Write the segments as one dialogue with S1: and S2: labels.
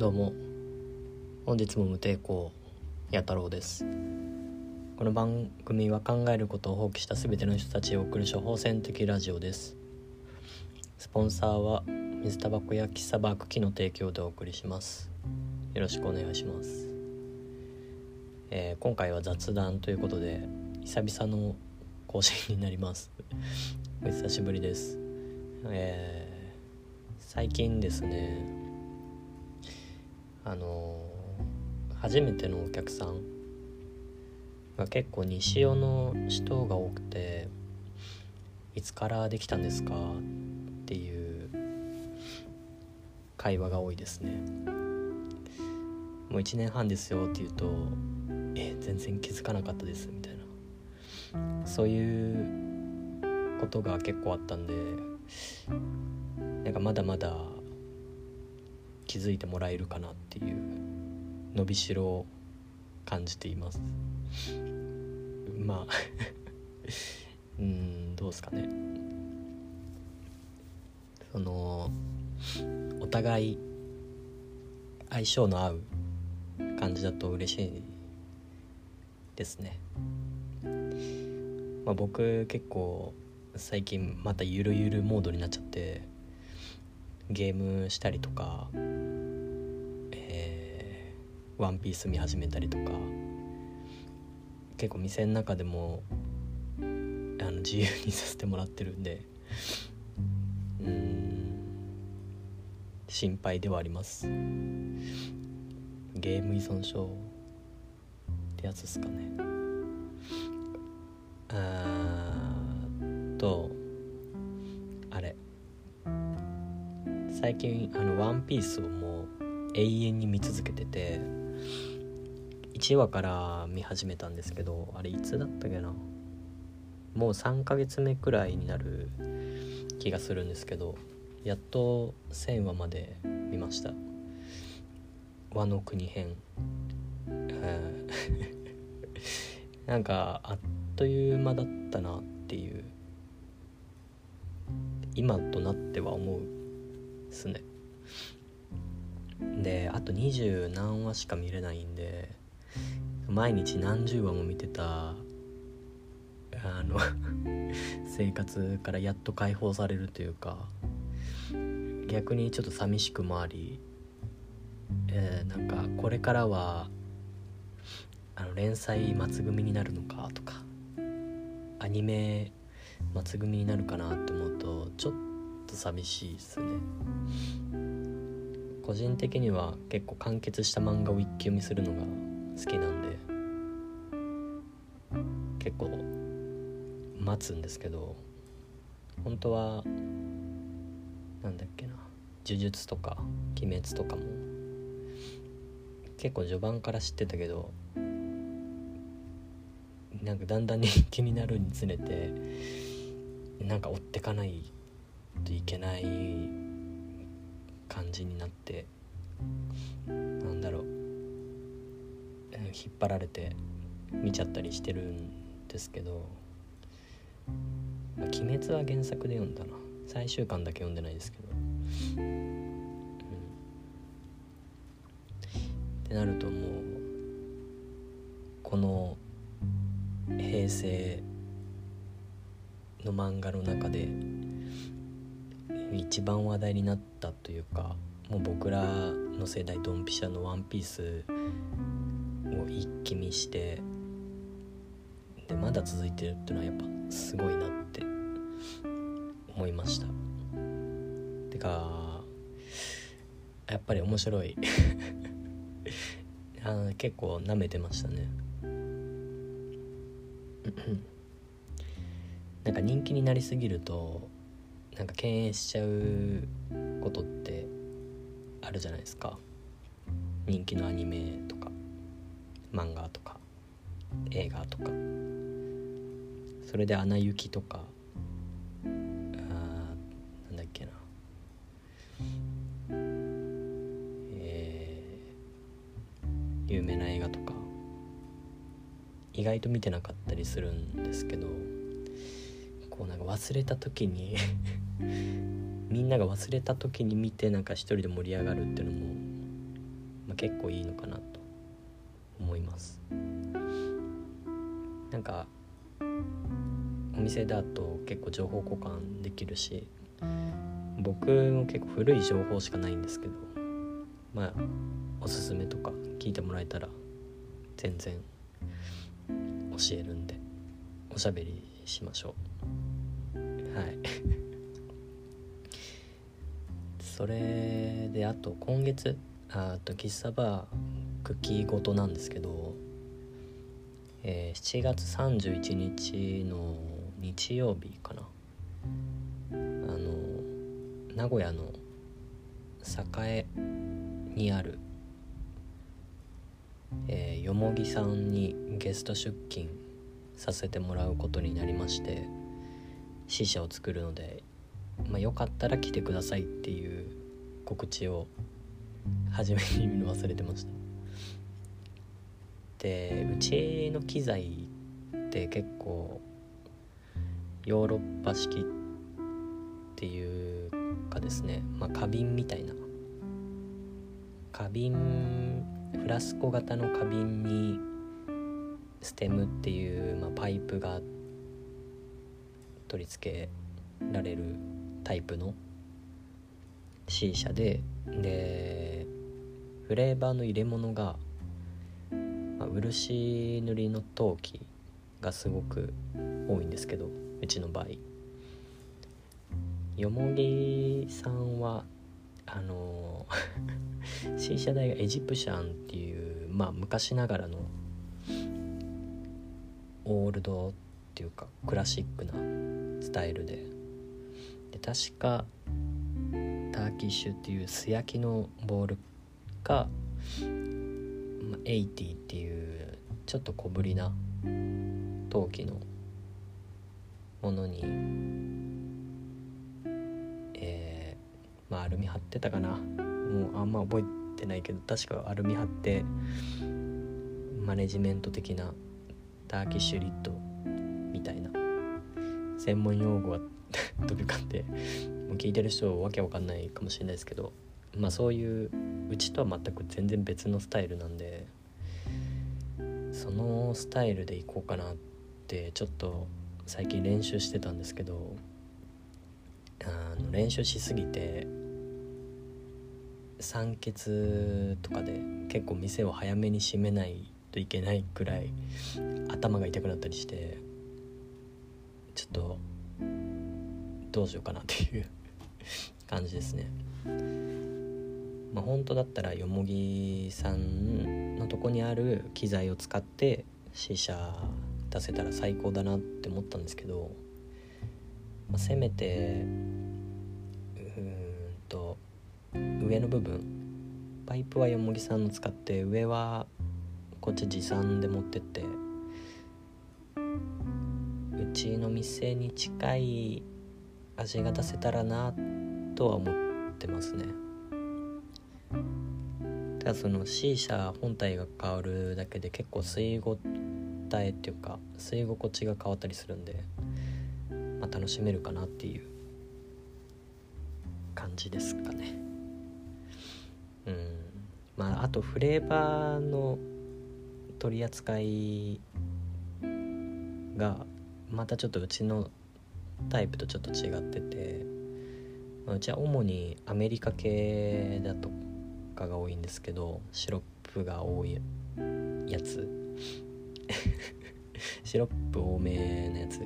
S1: どうも。本日も無抵抗や太郎です。この番組は考えることを放棄した全ての人たちを送る処方箋的ラジオです。スポンサーは水タバコや喫茶バーク機の提供でお送りします。よろしくお願いします。えー、今回は雑談ということで久々の更新になります。お久しぶりです。えー、最近ですねあの初めてのお客さんが結構西尾の人が多くて「いつからできたんですか?」っていう会話が多いですね。もう1年半ですよって言うと「え全然気づかなかったです」みたいなそういうことが結構あったんでなんかまだまだ気づいてもらえるかなっていう伸びしろを感じています。まあ うんどうですかね。そのお互い相性の合う感じだと嬉しいですね、まあ、僕結構最近またゆるゆるモードになっちゃってゲームしたりとかえワンピース見始めたりとか結構店の中でもあの自由にさせてもらってるんでうん心配ではあります。ゲーム依存症ってやつですかね。あーとあれ。最近あの「ワンピースをもう永遠に見続けてて1話から見始めたんですけどあれいつだったっけな？もう3ヶ月目くらいになる気がするんですけどやっと1000話まで見ました。和の国編。なんかあっという間だったなっていう今となっては思うっすね。であと二十何話しか見れないんで毎日何十話も見てたあの 生活からやっと解放されるというか逆にちょっと寂しくもあり、えー、なんかこれからはあの連載末組になるのかとかアニメ末組になるかなって思うとちょっと寂しいですね。個人的には結構完結した漫画を一気読みするのが好きなんで結構待つんですけど本当はなんだっけな呪術とか鬼滅とかも結構序盤から知ってたけどなんかだんだん人 気になるにつれてなんか追ってかないといけない感じになってなんだろう。引っ張られて見ちゃったりしてるんですけど「鬼滅」は原作で読んだな。最終巻だけ読んでないですけど、うん、ってなるともうこの平成の漫画の中で一番話題になったというかもう僕らの世代ドンピシャの「ワンピースを一気見してでまだ続いてるっていうのはやっぱすごいなって思いました。てかやっぱり面白い。あ結構なめてましたね。なんか人気になりすぎるとなんか敬遠しちゃうことってあるじゃないですか。人気のアニメとか漫画とか映画とか。それで「アナ雪」とかあなんだっけな。えー、有名な映画とか意外と見てなかったりするんですけどこうなんか忘れた時に みんなが忘れた時に見てなんか一人で盛り上がるっていうのもま結構いいのかなと思います。なんかお店だと結構情報交換できるし僕も結構古い情報しかないんですけどまあおすすめとか聞いてもらえたら全然教えるんでおしゃべりしましょう。はい。それであと今月あと喫茶バークッキーごとなんですけど、えー、7月31日の日曜日かな。あの名古屋の栄にあるえー、よもぎさんにゲスト出勤させてもらうことになりまして C 社を作るので、まあ、よかったら来てくださいっていう告知を初めに見るの忘れてました。でうちの機材って結構ヨーロッパ式っていうかですねまあ花瓶みたいな。花瓶フラスコ型の花瓶にステムっていう、まあ、パイプが取り付けられるタイプの C 社ででフレーバーの入れ物が、まあ、漆塗りの陶器がすごく多いんですけどうちの場合。よもぎさんはあの C 社大がエジプシャンっていうまあ昔ながらのオールドっていうかクラシックなスタイルで。で確かターキッシュっていう素焼きのボールか、まあ、エイティっていうちょっと小ぶりな陶器のものにえー、まあアルミ貼ってたかな。もうあんま覚えてないけど確かアルミ貼ってマネジメント的なターキッシュリッドみたいな専門用語は 飛び交って聞いてる人わけわかんないかもしれないですけどまあそういううちとは全く全然別のスタイルなんでそのスタイルでいこうかなってちょっと最近練習してたんですけどあの練習しすぎて酸欠とかで結構店を早めに閉めないといけないくらい頭が痛くなったりしてちょっとどうしようかなっていう。感じですね。まあ、本当だったらよもぎさんのとこにある機材を使って C 社出せたら最高だなって思ったんですけど、まあ、せめてうんと上の部分パイプはよもぎさんの使って上はこっち持参で持ってってうちの店に近い味が出せたらなとは思ってますね。ただその C 社本体が変わるだけで結構吸い応えっていうか吸い心地が変わったりするんで、まあ、楽しめるかなっていう感じですかね。うん。まああとフレーバーの取り扱いがまたちょっとうちのタイプとちょっと違っててうちは主にアメリカ系だとかが多いんですけどシロップが多いやつ。シロップ多めのやつ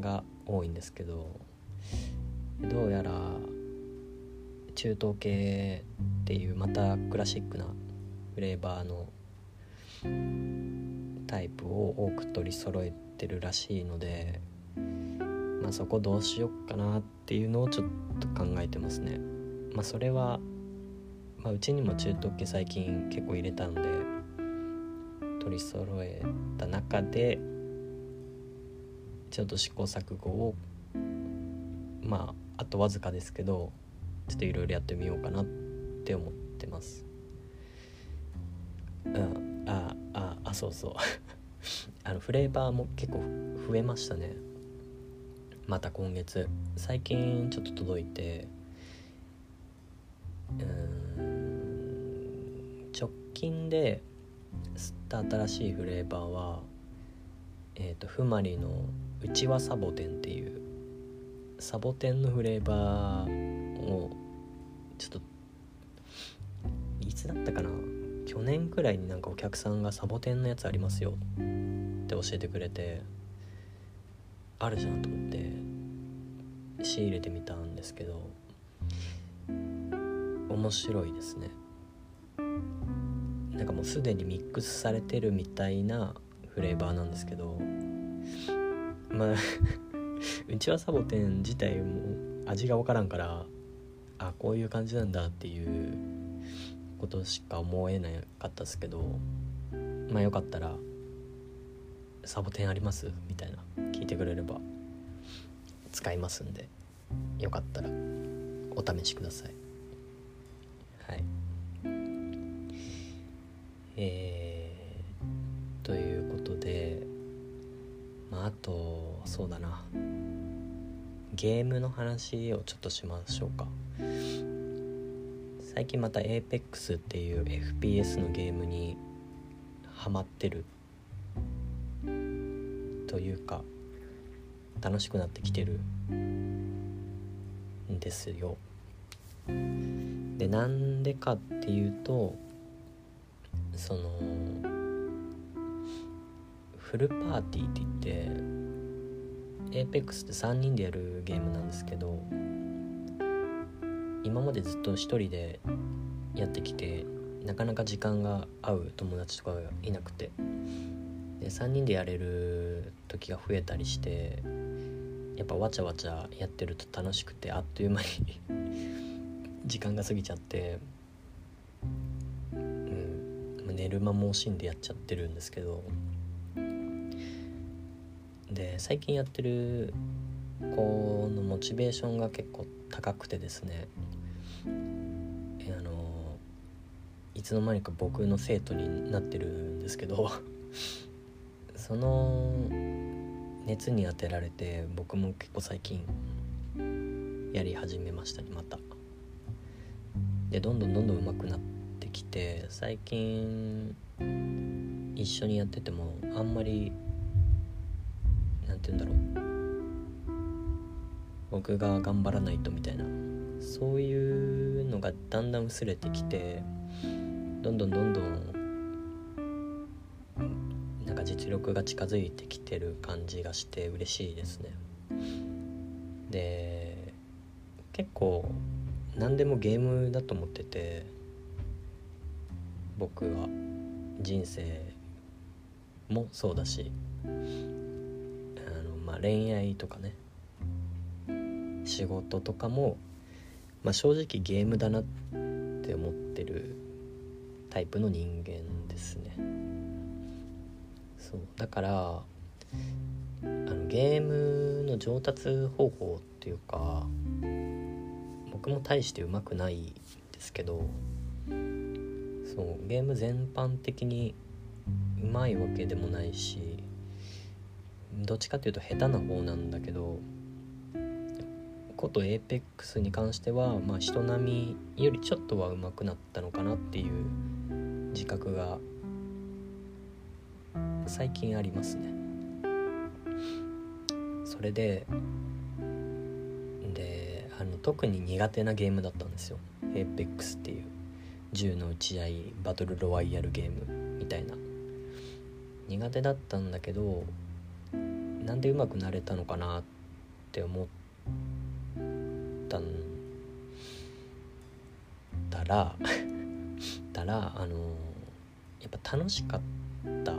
S1: が多いんですけどどうやら中東系っていうまたクラシックなフレーバーのタイプを多く取り揃えてるらしいので、まあ、そこどうしよっかなっていうのをちょっと考えてますね。まあ、それは、まあ、うちにも中東系最近結構入れたんで取り揃えた中でちょっと試行錯誤をまああとわずかですけどちょっといろいろやってみようかなって思ってます。うんあああそうそう。あのフレーバーも結構増えましたね。また今月。最近ちょっと届いてうんチョ近で吸った新しいフレーバーはえっ、ー、とふまりのうちわサボテンっていうサボテンのフレーバーをちょっといつだったかな？去年くらいになんかお客さんがサボテンのやつありますよって教えてくれてあるじゃんと思って仕入れてみたんですけど面白いですねなんかもうすでにミックスされてるみたいなフレーバーなんですけどまあ うちはサボテン自体も味が分からんからあこういう感じなんだっていうことしか思えなかったですけどまあよかったら「サボテンあります?」みたいなてくれれば使いますんでよかったらお試しください。はい。えー、ということでまああとそうだな。ゲームの話をちょっとしましょうか。最近また APEX っていう FPS のゲームにハマってるというか楽しくなってきてるんですよ。でなんでかっていうとそのフルパーティーって言って APEX って3人でやるゲームなんですけど今までずっと一人でやってきてなかなか時間が合う友達とかがいなくて。で3人でやれる時が増えたりしてやっぱわちゃわちゃやってると楽しくてあっという間に 時間が過ぎちゃって、うん、寝る間も惜しんでやっちゃってるんですけど。で最近やってる子のモチベーションが結構高くてですね。あのいつの間にか僕の生徒になってるんですけど。その熱に当てられて僕も結構最近やり始めましたねまた。でどんどんどんどん上手くなってきて最近一緒にやっててもあんまり何て言うんだろう僕が頑張らないとみたいなそういうのがだんだん薄れてきてどんどんどんどんなんか実力が近づいてきてる感じがして嬉しいですね。で結構何でもゲームだと思ってて僕は人生もそうだしあの、まあ、恋愛とかね仕事とかも、まあ、正直ゲームだなって思ってるタイプの人間ですね。そう。だからあのゲームの上達方法っていうか僕も大してうまくないですけどそうゲーム全般的にうまいわけでもないしどっちかっていうと下手な方なんだけどこと APEX に関しては、まあ、人並みよりちょっとは上手くなったのかなっていう自覚が最近ありますね。それでであの特に苦手なゲームだったんですよ APEX っていう銃の撃ち合いバトルロワイヤルゲームみたいな苦手だったんだけどなんで上手くなれたのかなって思ったんだらたらあのやっぱ楽しかった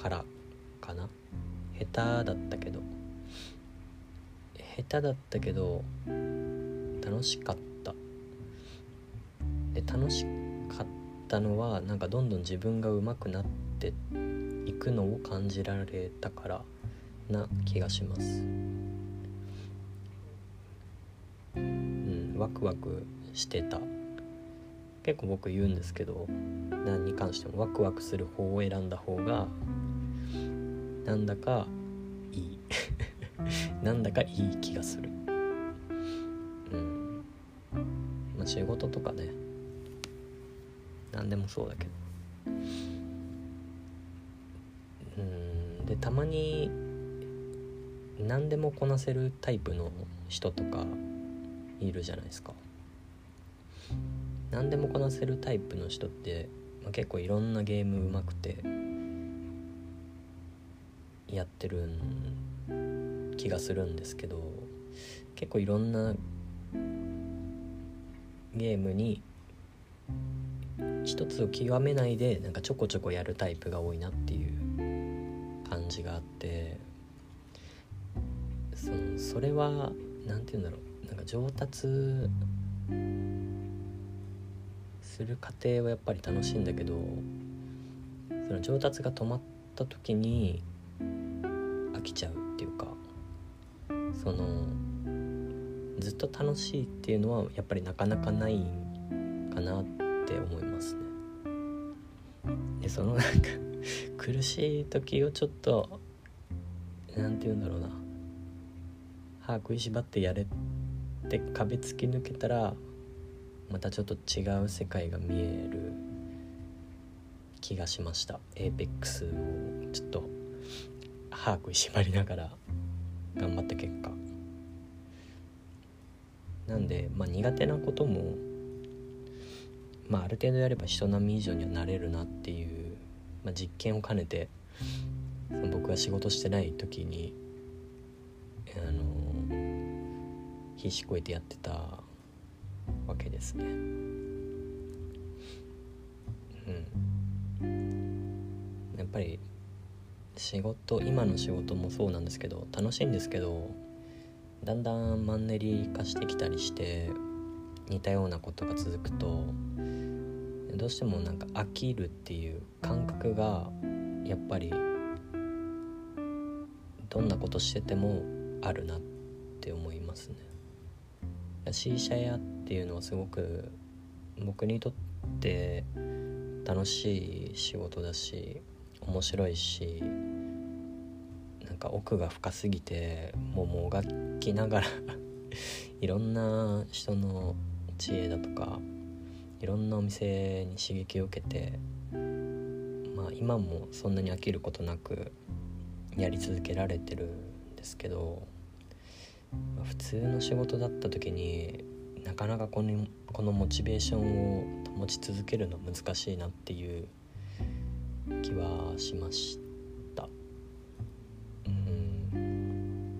S1: からかな？下手だったけど。下手だったけど楽しかった。で楽しかったのはなんかどんどん自分が上手くなっていくのを感じられたからな気がします。うん。ワクワクしてた。結構僕言うんですけど何に関してもワクワクする方を選んだ方がなんだかいい。なんだかいい気がする。うん。まあ仕事とかね。何でもそうだけど。うん。でたまに何でもこなせるタイプの人とかいるじゃないですか。何でもこなせるタイプの人って、まあ、結構いろんなゲームうまくてやってる気がするんですけど結構いろんなゲームに一つを極めないでなんかちょこちょこやるタイプが多いなっていう感じがあってそのそれは何て言うんだろうなんか上達する過程はやっぱり楽しいんだけどその上達が止まった時に飽きちゃうっていうかそのずっと楽しいっていうのはやっぱりなかなかないかなって思いますね。でそのなんか苦しい時をちょっと何て言うんだろうな歯食いしばってやれって壁突き抜けたらまたちょっと違う世界が見える気がしましたエーペックスをちょっと歯食いしばりながら頑張った結果なんで、まあ、苦手なことも、まあ、ある程度やれば人並み以上にはなれるなっていう、まあ、実験を兼ねて僕が仕事してない時にあの必死こいてやってたわけですね。うん、やっぱり仕事今の仕事もそうなんですけど楽しいんですけどだんだんマンネリ化してきたりして似たようなことが続くとどうしてもなんか飽きるっていう感覚がやっぱりどんなことしててもあるなって思いますね。C 社屋っていうのはすごく僕にとって楽しい仕事だし面白いしなんか奥が深すぎてもうもがきながら いろんな人の知恵だとかいろんなお店に刺激を受けてまあ今もそんなに飽きることなくやり続けられてるんですけど、まあ、普通の仕事だった時になかなかこのこのモチベーションを保ち続けるの難しいなっていう気はしましたうん。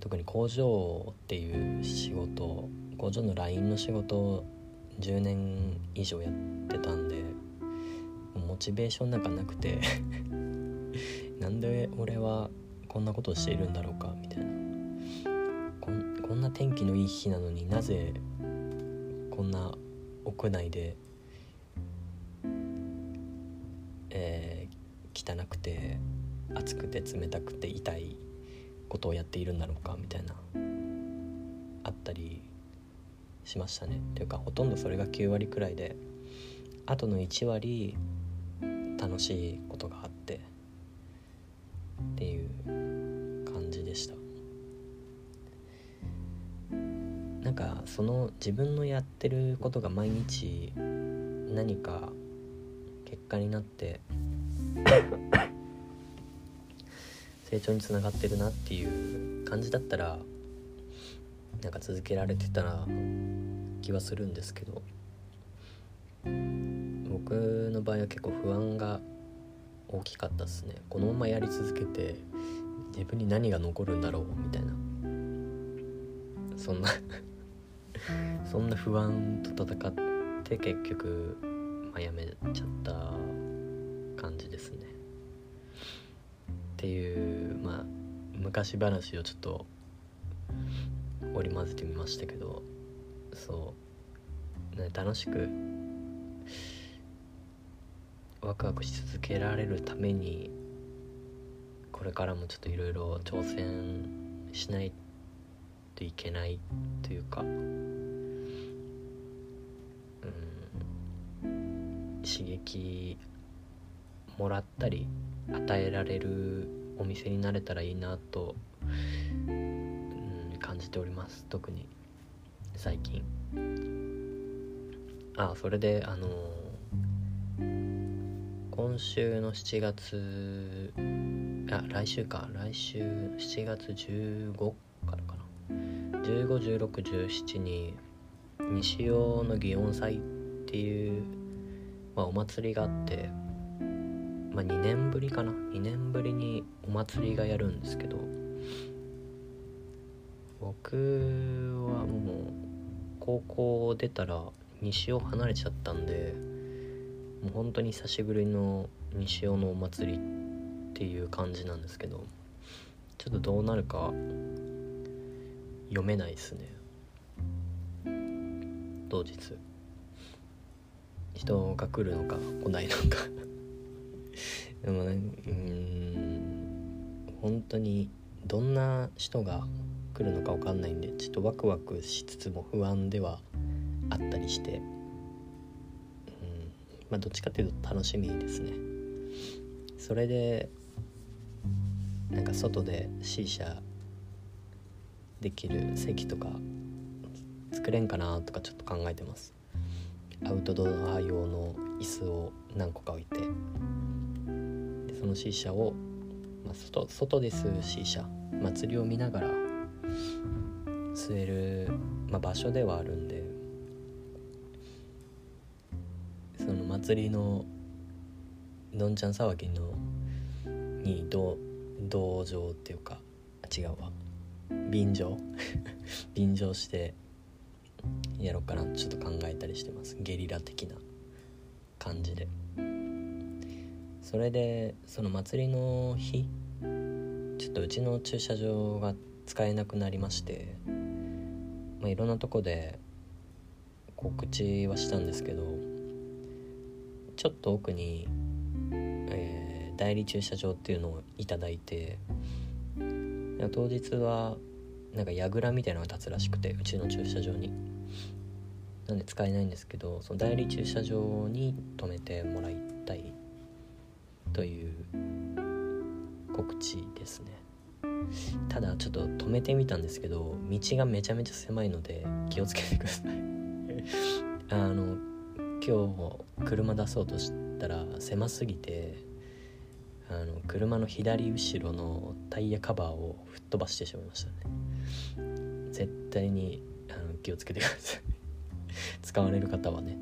S1: 特に工場っていう仕事工場の LINE の仕事を10年以上やってたんでモチベーションなんかなくて なんで俺はこんなことをしているんだろうかみたいなこんな天気のいい日なのになぜこんな屋内で、えー、汚くて暑くて冷たくて痛いことをやっているんだろうかみたいなあったりしましたね。というかほとんどそれが9割くらいであとの1割楽しいことがあってっていう感じでした。なんかその自分のやってることが毎日何か結果になって 成長につながってるなっていう感じだったらなんか続けられてたら気はするんですけど僕の場合は結構不安が大きかったですね。このままやり続けて自分に何が残るんだろうみたいな。そんな そんな不安と戦って結局、まあ、やめちゃった感じですね。っていうまあ昔話をちょっと織り交ぜてみましたけどそう、ね、楽しくワクワクし続けられるためにこれからもちょっといろいろ挑戦しないといけないというか刺激もらったり与えられるお店になれたらいいなと、うん、感じております。特に最近。あそれであの今週の7月あ来週か。来週7月15からかな。151617に西尾の祇園祭っていう、まあ、お祭りがあってまあ2年ぶりかな。2年ぶりにお祭りがやるんですけど僕はもう高校出たら西尾離れちゃったんでもう本当に久しぶりの西尾のお祭りっていう感じなんですけどちょっとどうなるか読めないですね。当日。人が来るのか来ないのか。でもねうん本当にどんな人が来るのか分かんないんでちょっとワクワクしつつも不安ではあったりして、うんまあ、どっちかっていうと楽しみですね。それでなんか外で C 社できる席とか作れんかなとかちょっと考えてます。アウトドア用の椅子を何個か置いてでその C 社を、まあ、外外で吸う C 社祭りを見ながら吸える、まあ、場所ではあるんでその祭りのどんちゃん騒ぎのに同同情っていうか違うわ。便乗。便乗してやろうかなちょっと考えたりしてます。ゲリラ的な感じで。それでその祭りの日ちょっとうちの駐車場が使えなくなりまして、まあ、いろんなとこで告知はしたんですけどちょっと奥に、えー、代理駐車場っていうのをいただいて当日はなんか櫓みたいなのが立つらしくてうちの駐車場に。なんで使えないんですけどその代理駐車場に止めてもらいたいという告知ですね。ただちょっと止めてみたんですけど道がめちゃめちゃ狭いので気をつけてください。あの今日車出そうとしたら狭すぎてあの車の左後ろのタイヤカバーを吹っ飛ばしてしまいましたね。絶対にあの気をつけてください。使われる方はね。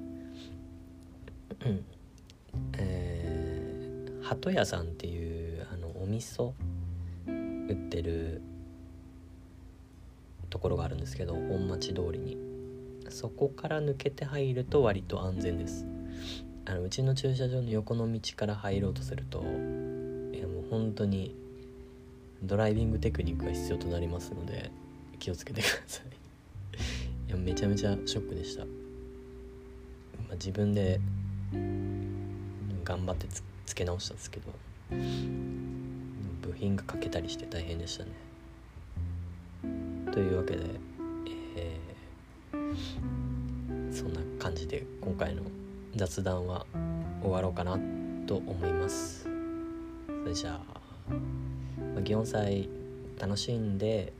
S1: うん。えー、鳩屋さんっていうあのお味噌売ってるところがあるんですけど本町通りに。そこから抜けて入ると割と安全です。あのうちの駐車場の横の道から入ろうとするといやもう本当にドライビングテクニックが必要となりますので気をつけてください。いやめちゃめちゃショックでした、まあ、自分で頑張ってつけ直したんですけど部品が欠けたりして大変でしたね。というわけで、えー、そんな感じで今回の雑談は終わろうかなと思います。それじゃあ、まあ、祇園祭楽しんで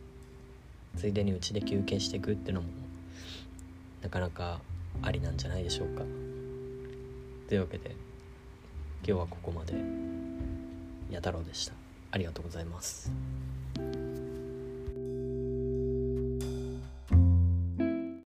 S1: ついでにうちで休憩していくっていうのもなかなかありなんじゃないでしょうか。というわけで今日はここまで。や太郎でした。ありがとうございます。